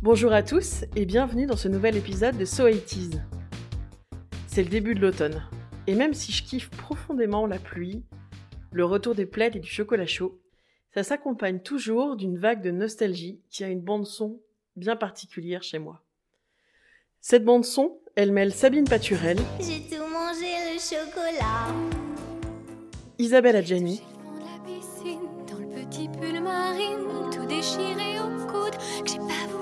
Bonjour à tous et bienvenue dans ce nouvel épisode de So 80 C'est le début de l'automne, et même si je kiffe profondément la pluie, le retour des plaids et du chocolat chaud, ça s'accompagne toujours d'une vague de nostalgie qui a une bande son bien particulière chez moi. Cette bande son, elle mêle Sabine Paturel, J'ai tout mangé le chocolat. Isabelle Adjani, Dans la piscine, dans le petit pull marine, tout déchiré au coude, que j'ai pas voulu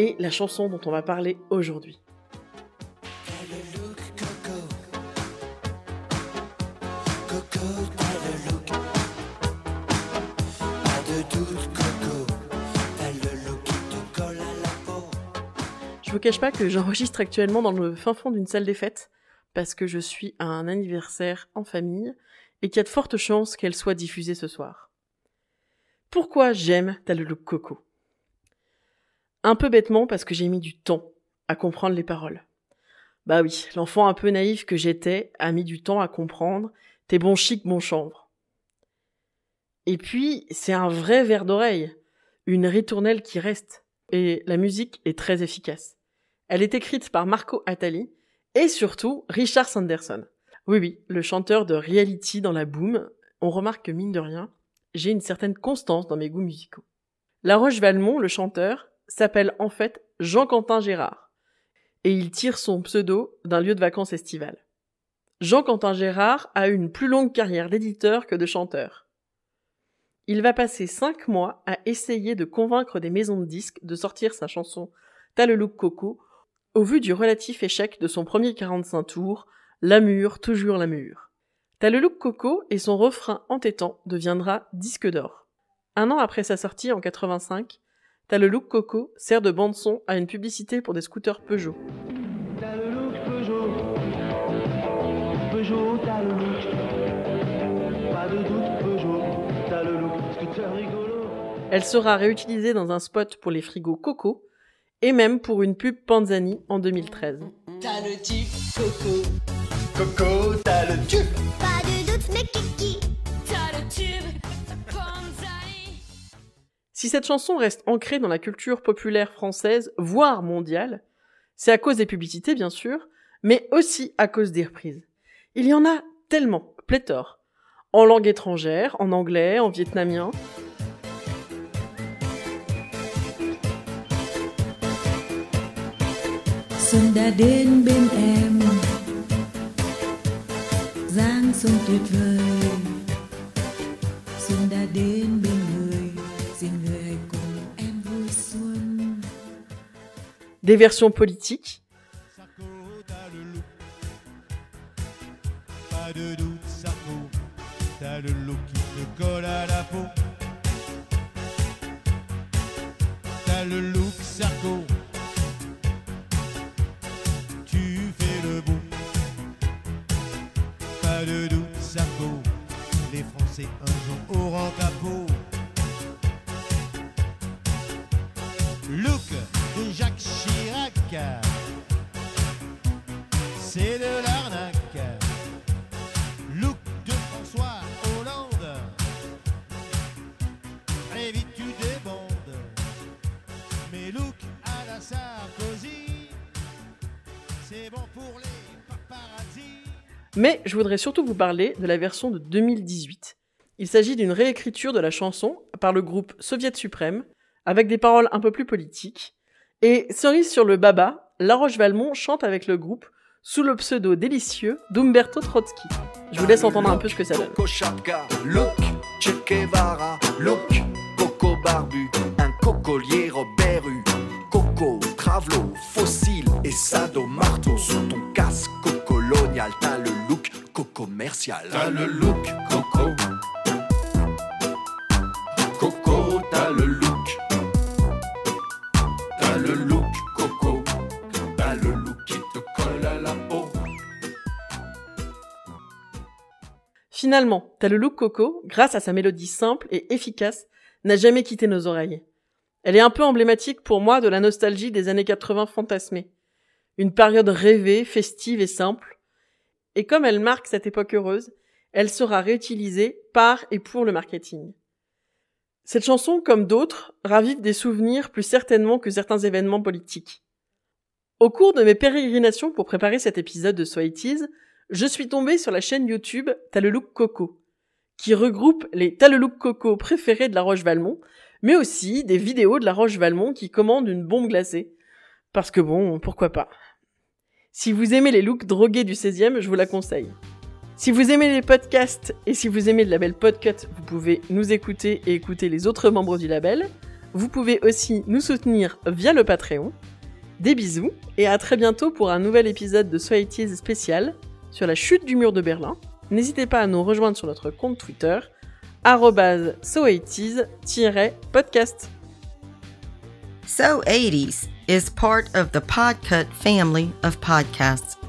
et la chanson dont on va parler aujourd'hui. Je vous cache pas que j'enregistre actuellement dans le fin fond d'une salle des fêtes parce que je suis à un anniversaire en famille et qu'il y a de fortes chances qu'elle soit diffusée ce soir. Pourquoi j'aime T'as coco? Un peu bêtement parce que j'ai mis du temps à comprendre les paroles. Bah oui, l'enfant un peu naïf que j'étais a mis du temps à comprendre T'es bon chic, bon chanvre. Et puis, c'est un vrai verre d'oreille, une ritournelle qui reste, et la musique est très efficace. Elle est écrite par Marco Attali et surtout Richard Sanderson. Oui, oui, le chanteur de reality dans la boom. On remarque que mine de rien, j'ai une certaine constance dans mes goûts musicaux. La Roche-Valmont, le chanteur, s'appelle en fait Jean-Quentin Gérard. Et il tire son pseudo d'un lieu de vacances estival. Jean-Quentin Gérard a une plus longue carrière d'éditeur que de chanteur. Il va passer cinq mois à essayer de convaincre des maisons de disques de sortir sa chanson T'as le look coco au vu du relatif échec de son premier 45 tours, L'amour, toujours l'amour. T'as le look coco et son refrain entêtant deviendra disque d'or. Un an après sa sortie en 85, T'as le look coco sert de bande-son à une publicité pour des scooters Peugeot. T'as le look Peugeot. Peugeot, t'as le look. Pas de doute, Peugeot. T'as le look. Scooter rigolo. Elle sera réutilisée dans un spot pour les frigos Coco et même pour une pub Panzani en 2013. T'as le type Coco. Coco, t'as le tube. Pas de doute, mais kiki. T'as le tube. Si cette chanson reste ancrée dans la culture populaire française, voire mondiale, c'est à cause des publicités bien sûr, mais aussi à cause des reprises. Il y en a tellement, pléthore. En langue étrangère, en anglais, en vietnamien. Des versions politiques. Pas de doute, Sarko, t'as le look qui te colle à la peau. T'as le look, Sarko. Tu fais le beau. Pas de doute, Sarko. Les Français un C'est de l'arnaque. Look de François Hollande. Très vite tu débandes. Mais look à la Sarkozy. C'est bon pour les mais je voudrais surtout vous parler de la version de 2018. Il s'agit d'une réécriture de la chanson par le groupe Soviet Suprême, avec des paroles un peu plus politiques. Et cerise sur le baba, La Roche-Valmont chante avec le groupe sous le pseudo délicieux d'Umberto Trotsky. Je vous laisse entendre un peu ce que ça donne. Coco Chapka, look, Che Guevara, look, Coco Barbu, un cocolier Robert Coco, Travelo, fossile et sado marteau sur ton casque colonial. T'as le look co-commercial. T'as le look Coco. Coco, t'as le look. T'as le Coco. T'as qui te colle à la peau. Finalement, T'as le look Coco, grâce à sa mélodie simple et efficace, n'a jamais quitté nos oreilles. Elle est un peu emblématique pour moi de la nostalgie des années 80 fantasmées. Une période rêvée, festive et simple. Et comme elle marque cette époque heureuse, Elle sera réutilisée par et pour le marketing. Cette chanson, comme d'autres, ravive des souvenirs plus certainement que certains événements politiques. Au cours de mes pérégrinations pour préparer cet épisode de So It Is, je suis tombée sur la chaîne YouTube T'as le look coco, qui regroupe les T'as le look coco préférés de la Roche-Valmont, mais aussi des vidéos de la Roche-Valmont qui commandent une bombe glacée. Parce que bon, pourquoi pas. Si vous aimez les looks drogués du 16e, je vous la conseille. Si vous aimez les podcasts et si vous aimez le label Podcut, vous pouvez nous écouter et écouter les autres membres du label. Vous pouvez aussi nous soutenir via le Patreon. Des bisous et à très bientôt pour un nouvel épisode de So It spécial sur la chute du mur de Berlin. N'hésitez pas à nous rejoindre sur notre compte Twitter so80s-podcast. So 80s is part of the Podcut family of podcasts.